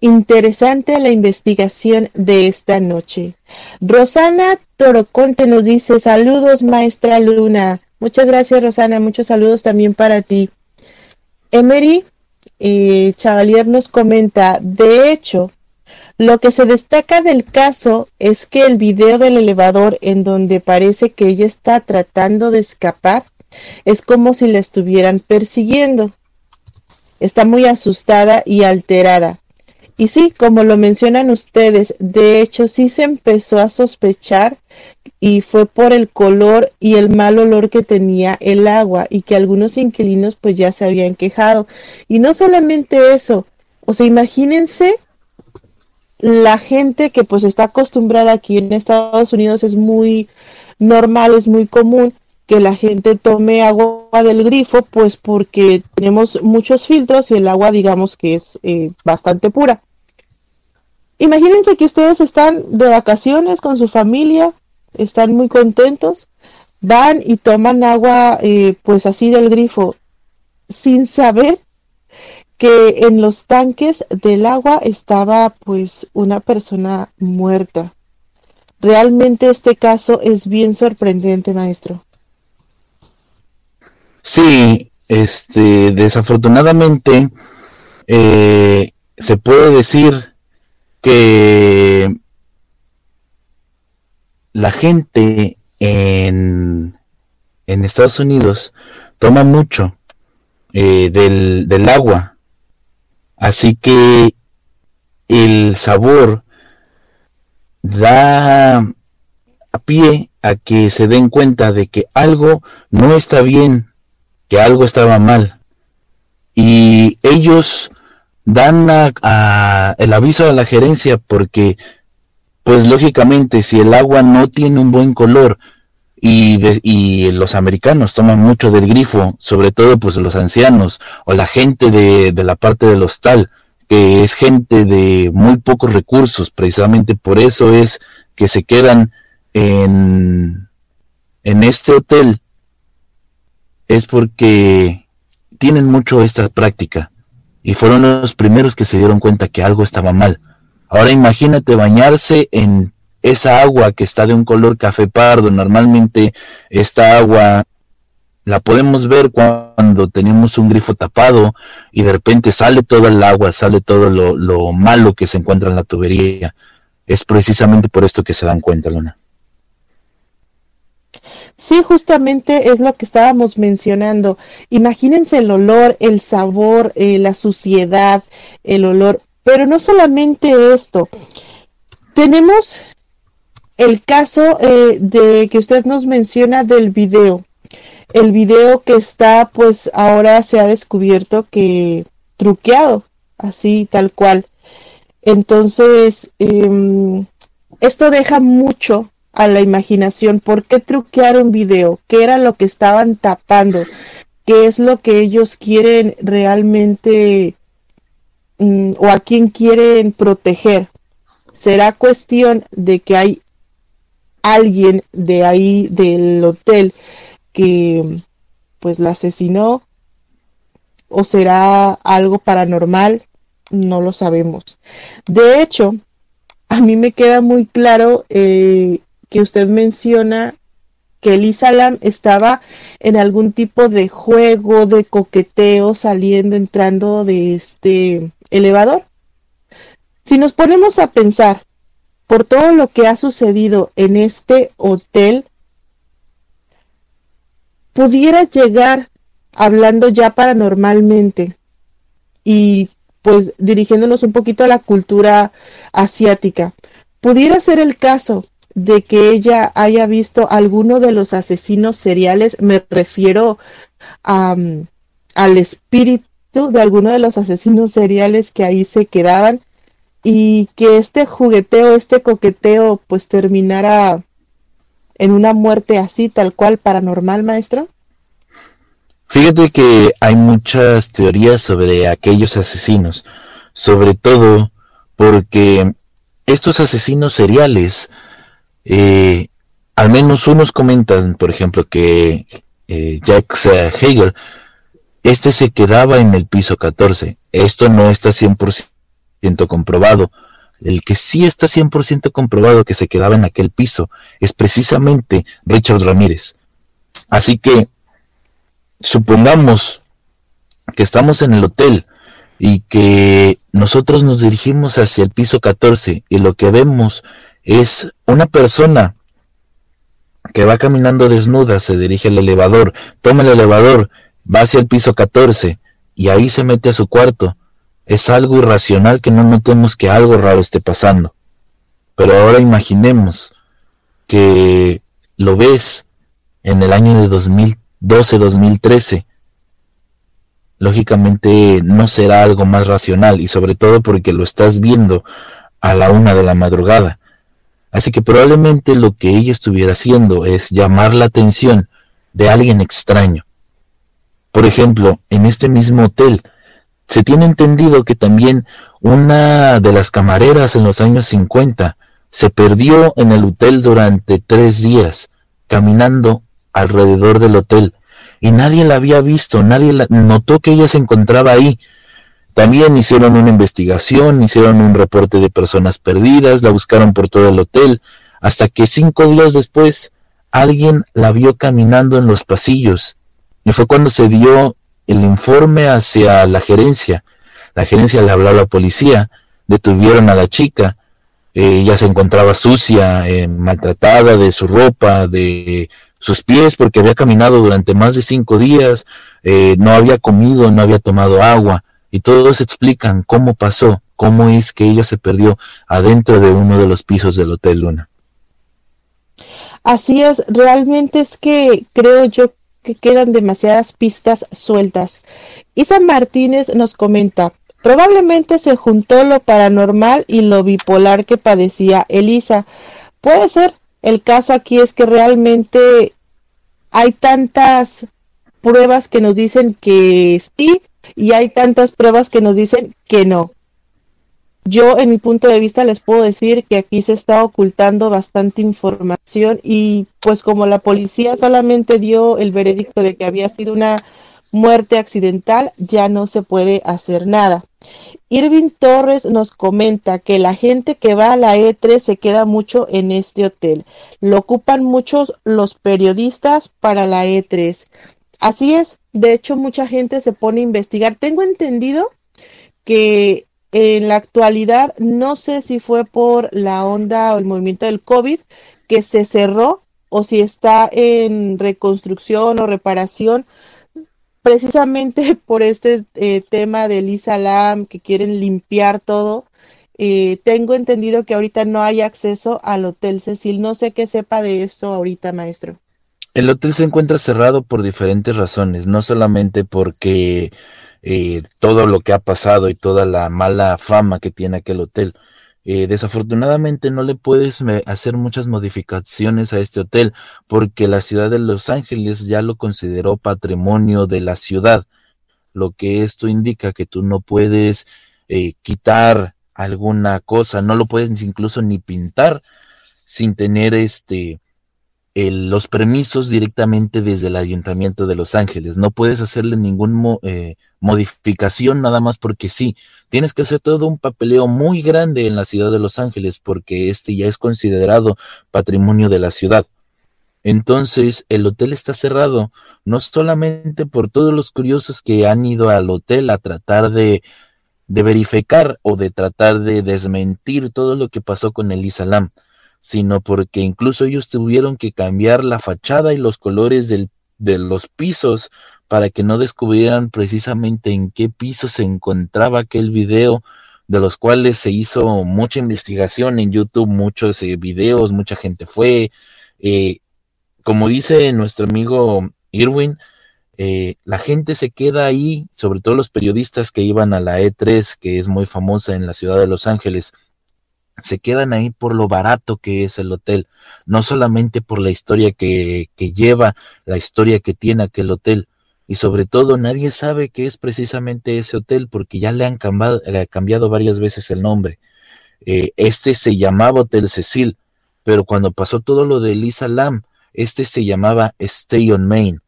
Interesante la investigación de esta noche. Rosana Toroconte nos dice saludos maestra Luna. Muchas gracias Rosana, muchos saludos también para ti. Emery eh, Chavalier nos comenta, de hecho, lo que se destaca del caso es que el video del elevador en donde parece que ella está tratando de escapar es como si la estuvieran persiguiendo. Está muy asustada y alterada. Y sí, como lo mencionan ustedes, de hecho sí se empezó a sospechar y fue por el color y el mal olor que tenía el agua y que algunos inquilinos pues ya se habían quejado. Y no solamente eso, o sea, imagínense la gente que pues está acostumbrada aquí en Estados Unidos es muy normal, es muy común que la gente tome agua del grifo, pues porque tenemos muchos filtros y el agua digamos que es eh, bastante pura. Imagínense que ustedes están de vacaciones con su familia, están muy contentos, van y toman agua eh, pues así del grifo sin saber que en los tanques del agua estaba pues una persona muerta. Realmente este caso es bien sorprendente, maestro. Sí, este, desafortunadamente, eh, se puede decir que la gente en, en Estados Unidos toma mucho eh, del, del agua, así que el sabor da a pie a que se den cuenta de que algo no está bien, que algo estaba mal. Y ellos dan el aviso a la gerencia porque, pues lógicamente, si el agua no tiene un buen color y, y los americanos toman mucho del grifo, sobre todo pues los ancianos o la gente de, de la parte del hostal, que es gente de muy pocos recursos, precisamente por eso es que se quedan en, en este hotel, es porque tienen mucho esta práctica y fueron los primeros que se dieron cuenta que algo estaba mal. Ahora imagínate bañarse en esa agua que está de un color café pardo. Normalmente esta agua la podemos ver cuando tenemos un grifo tapado y de repente sale todo el agua, sale todo lo, lo malo que se encuentra en la tubería. Es precisamente por esto que se dan cuenta, Luna. Sí, justamente es lo que estábamos mencionando. Imagínense el olor, el sabor, eh, la suciedad, el olor. Pero no solamente esto. Tenemos el caso eh, de que usted nos menciona del video. El video que está, pues ahora se ha descubierto que truqueado, así tal cual. Entonces, em, esto deja mucho a la imaginación. ¿Por qué truquear un video? ¿Qué era lo que estaban tapando? ¿Qué es lo que ellos quieren realmente mm, o a quién quieren proteger? ¿Será cuestión de que hay alguien de ahí del hotel que pues la asesinó? ¿O será algo paranormal? No lo sabemos. De hecho, a mí me queda muy claro eh, que usted menciona que Elisa Lam estaba en algún tipo de juego, de coqueteo, saliendo, entrando de este elevador. Si nos ponemos a pensar por todo lo que ha sucedido en este hotel, pudiera llegar hablando ya paranormalmente y pues dirigiéndonos un poquito a la cultura asiática, pudiera ser el caso de que ella haya visto alguno de los asesinos seriales, me refiero al espíritu de alguno de los asesinos seriales que ahí se quedaban y que este jugueteo, este coqueteo, pues terminara en una muerte así, tal cual, paranormal, maestro? Fíjate que hay muchas teorías sobre aquellos asesinos, sobre todo porque estos asesinos seriales eh, al menos unos comentan, por ejemplo, que eh, Jacques Hegel, este se quedaba en el piso 14. Esto no está 100% comprobado. El que sí está 100% comprobado que se quedaba en aquel piso es precisamente Richard Ramírez. Así que supongamos que estamos en el hotel y que nosotros nos dirigimos hacia el piso 14 y lo que vemos es una persona que va caminando desnuda, se dirige al elevador, toma el elevador, va hacia el piso 14 y ahí se mete a su cuarto. Es algo irracional que no notemos que algo raro esté pasando. Pero ahora imaginemos que lo ves en el año de 2012-2013. Lógicamente no será algo más racional y sobre todo porque lo estás viendo a la una de la madrugada. Así que probablemente lo que ella estuviera haciendo es llamar la atención de alguien extraño. Por ejemplo, en este mismo hotel, se tiene entendido que también una de las camareras en los años 50 se perdió en el hotel durante tres días, caminando alrededor del hotel, y nadie la había visto, nadie la, notó que ella se encontraba ahí, también hicieron una investigación, hicieron un reporte de personas perdidas, la buscaron por todo el hotel, hasta que cinco días después alguien la vio caminando en los pasillos. Y fue cuando se dio el informe hacia la gerencia. La gerencia le habló a la policía, detuvieron a la chica, ella se encontraba sucia, eh, maltratada de su ropa, de sus pies, porque había caminado durante más de cinco días, eh, no había comido, no había tomado agua, y todos explican cómo pasó, cómo es que ella se perdió adentro de uno de los pisos del Hotel Luna. Así es, realmente es que creo yo que quedan demasiadas pistas sueltas. Isa Martínez nos comenta, probablemente se juntó lo paranormal y lo bipolar que padecía Elisa. Puede ser, el caso aquí es que realmente hay tantas pruebas que nos dicen que sí y hay tantas pruebas que nos dicen que no. Yo, en mi punto de vista, les puedo decir que aquí se está ocultando bastante información y pues como la policía solamente dio el veredicto de que había sido una muerte accidental, ya no se puede hacer nada. Irving Torres nos comenta que la gente que va a la E3 se queda mucho en este hotel. Lo ocupan muchos los periodistas para la E3. Así es, de hecho mucha gente se pone a investigar. Tengo entendido que en la actualidad, no sé si fue por la onda o el movimiento del COVID que se cerró o si está en reconstrucción o reparación, precisamente por este eh, tema del Isalam que quieren limpiar todo. Eh, tengo entendido que ahorita no hay acceso al Hotel Cecil. No sé qué sepa de esto ahorita, maestro. El hotel se encuentra cerrado por diferentes razones, no solamente porque eh, todo lo que ha pasado y toda la mala fama que tiene aquel hotel. Eh, desafortunadamente no le puedes hacer muchas modificaciones a este hotel porque la ciudad de Los Ángeles ya lo consideró patrimonio de la ciudad, lo que esto indica que tú no puedes eh, quitar alguna cosa, no lo puedes incluso ni pintar sin tener este los permisos directamente desde el ayuntamiento de Los Ángeles. No puedes hacerle ninguna eh, modificación nada más porque sí. Tienes que hacer todo un papeleo muy grande en la ciudad de Los Ángeles porque este ya es considerado patrimonio de la ciudad. Entonces, el hotel está cerrado, no solamente por todos los curiosos que han ido al hotel a tratar de, de verificar o de tratar de desmentir todo lo que pasó con el Isalam, sino porque incluso ellos tuvieron que cambiar la fachada y los colores del, de los pisos para que no descubrieran precisamente en qué piso se encontraba aquel video, de los cuales se hizo mucha investigación en YouTube, muchos eh, videos, mucha gente fue. Eh, como dice nuestro amigo Irwin, eh, la gente se queda ahí, sobre todo los periodistas que iban a la E3, que es muy famosa en la ciudad de Los Ángeles, se quedan ahí por lo barato que es el hotel, no solamente por la historia que, que lleva, la historia que tiene aquel hotel, y sobre todo nadie sabe qué es precisamente ese hotel porque ya le han cambiado, cambiado varias veces el nombre. Eh, este se llamaba Hotel Cecil, pero cuando pasó todo lo de Lisa Lam, este se llamaba Stay on Main.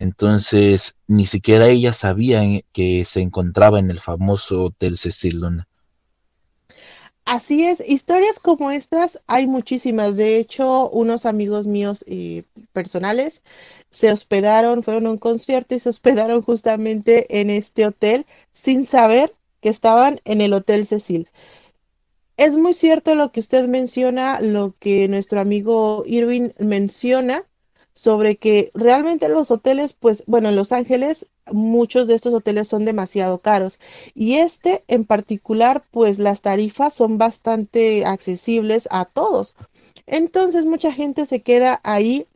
Entonces, ni siquiera ella sabía que se encontraba en el famoso Hotel Cecil. Así es, historias como estas hay muchísimas. De hecho, unos amigos míos eh, personales se hospedaron, fueron a un concierto y se hospedaron justamente en este hotel sin saber que estaban en el Hotel Cecil. Es muy cierto lo que usted menciona, lo que nuestro amigo Irwin menciona sobre que realmente los hoteles, pues bueno, en Los Ángeles muchos de estos hoteles son demasiado caros y este en particular, pues las tarifas son bastante accesibles a todos. Entonces mucha gente se queda ahí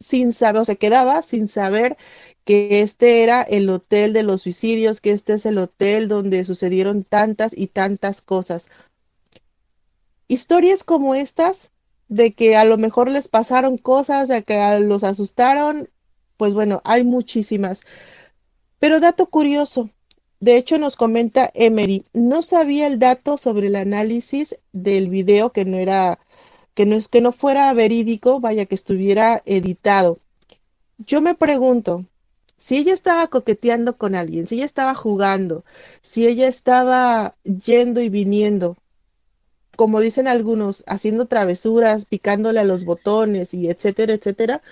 sin saber, o se quedaba sin saber que este era el hotel de los suicidios, que este es el hotel donde sucedieron tantas y tantas cosas. Historias como estas de que a lo mejor les pasaron cosas, de que los asustaron, pues bueno, hay muchísimas. Pero dato curioso, de hecho nos comenta Emery, no sabía el dato sobre el análisis del video que no era, que no es que no fuera verídico, vaya que estuviera editado. Yo me pregunto, si ella estaba coqueteando con alguien, si ella estaba jugando, si ella estaba yendo y viniendo, como dicen algunos, haciendo travesuras, picándole a los botones y etcétera, etcétera,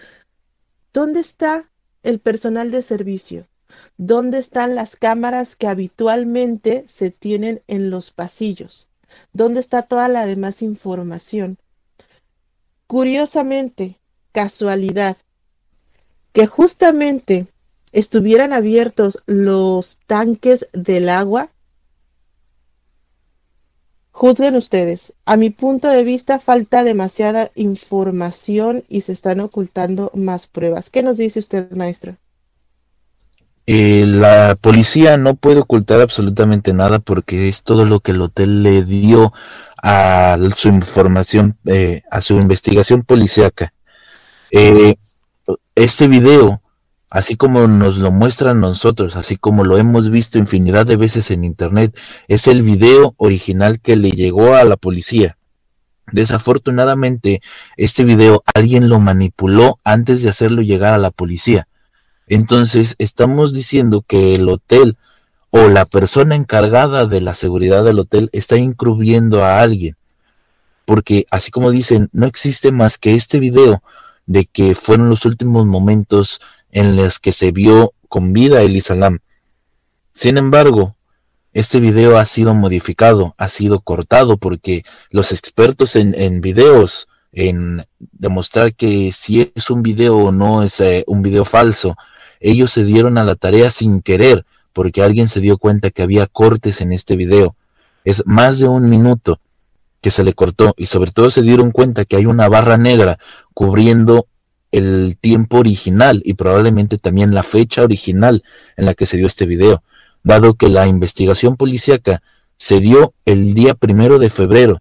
¿dónde está el personal de servicio? ¿dónde están las cámaras que habitualmente se tienen en los pasillos? ¿Dónde está toda la demás información? Curiosamente, casualidad, que justamente estuvieran abiertos los tanques del agua, juzguen ustedes. A mi punto de vista falta demasiada información y se están ocultando más pruebas. ¿Qué nos dice usted, maestro? Eh, la policía no puede ocultar absolutamente nada porque es todo lo que el hotel le dio a su información, eh, a su investigación policíaca. Eh, este video, así como nos lo muestran nosotros, así como lo hemos visto infinidad de veces en internet, es el video original que le llegó a la policía. Desafortunadamente, este video alguien lo manipuló antes de hacerlo llegar a la policía. Entonces, estamos diciendo que el hotel o la persona encargada de la seguridad del hotel está incurriendo a alguien. Porque así como dicen, no existe más que este video de que fueron los últimos momentos en los que se vio con vida el Islam. Sin embargo, este video ha sido modificado, ha sido cortado porque los expertos en, en videos, en demostrar que si es un video o no es eh, un video falso, ellos se dieron a la tarea sin querer porque alguien se dio cuenta que había cortes en este video. Es más de un minuto que se le cortó y sobre todo se dieron cuenta que hay una barra negra cubriendo el tiempo original y probablemente también la fecha original en la que se dio este video, dado que la investigación policíaca se dio el día primero de febrero.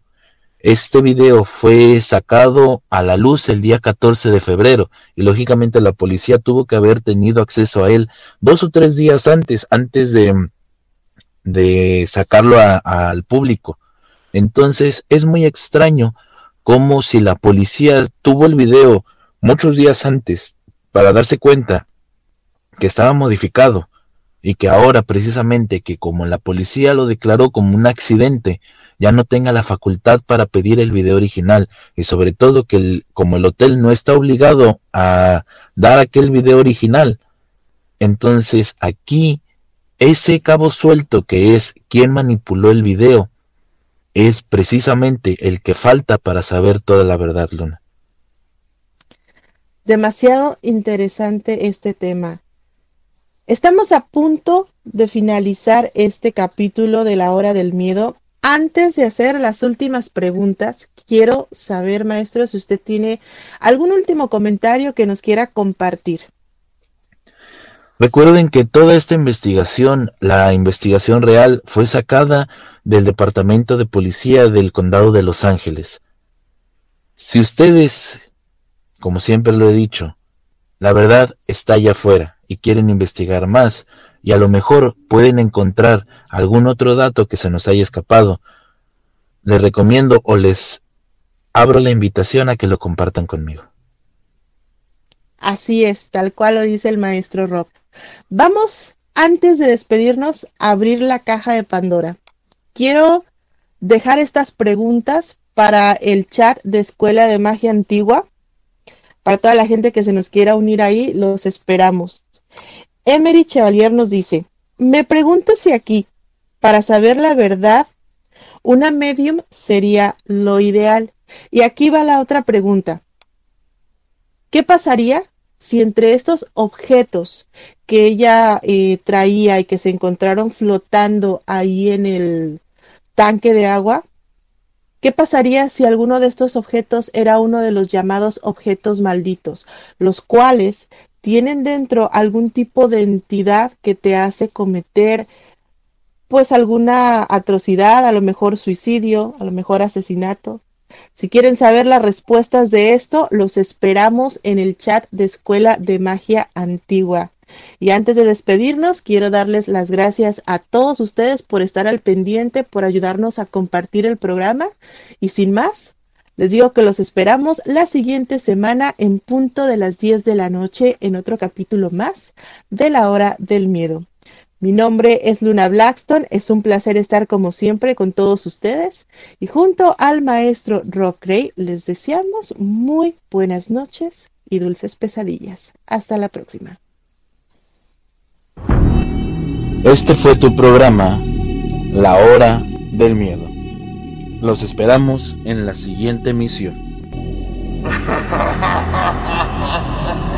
Este video fue sacado a la luz el día 14 de febrero y lógicamente la policía tuvo que haber tenido acceso a él dos o tres días antes, antes de, de sacarlo al público. Entonces es muy extraño como si la policía tuvo el video muchos días antes para darse cuenta que estaba modificado y que ahora precisamente que como la policía lo declaró como un accidente, ya no tenga la facultad para pedir el video original y sobre todo que como el hotel no está obligado a dar aquel video original, entonces aquí ese cabo suelto que es quien manipuló el video es precisamente el que falta para saber toda la verdad, Luna. Demasiado interesante este tema. Estamos a punto de finalizar este capítulo de la hora del miedo. Antes de hacer las últimas preguntas, quiero saber, maestro, si usted tiene algún último comentario que nos quiera compartir. Recuerden que toda esta investigación, la investigación real, fue sacada del Departamento de Policía del Condado de Los Ángeles. Si ustedes, como siempre lo he dicho, la verdad está allá afuera y quieren investigar más y a lo mejor pueden encontrar algún otro dato que se nos haya escapado, les recomiendo o les abro la invitación a que lo compartan conmigo. Así es, tal cual lo dice el maestro Rob. Vamos, antes de despedirnos, a abrir la caja de Pandora quiero dejar estas preguntas para el chat de Escuela de Magia Antigua. Para toda la gente que se nos quiera unir ahí, los esperamos. Emery Chevalier nos dice, me pregunto si aquí, para saber la verdad, una medium sería lo ideal. Y aquí va la otra pregunta. ¿Qué pasaría si entre estos objetos que ella eh, traía y que se encontraron flotando ahí en el tanque de agua, ¿qué pasaría si alguno de estos objetos era uno de los llamados objetos malditos, los cuales tienen dentro algún tipo de entidad que te hace cometer pues alguna atrocidad, a lo mejor suicidio, a lo mejor asesinato? Si quieren saber las respuestas de esto, los esperamos en el chat de Escuela de Magia Antigua. Y antes de despedirnos, quiero darles las gracias a todos ustedes por estar al pendiente, por ayudarnos a compartir el programa. Y sin más, les digo que los esperamos la siguiente semana en punto de las 10 de la noche en otro capítulo más de la hora del miedo. Mi nombre es Luna Blackstone, es un placer estar como siempre con todos ustedes y junto al maestro Rob Gray les deseamos muy buenas noches y dulces pesadillas. Hasta la próxima. Este fue tu programa, La Hora del Miedo. Los esperamos en la siguiente emisión.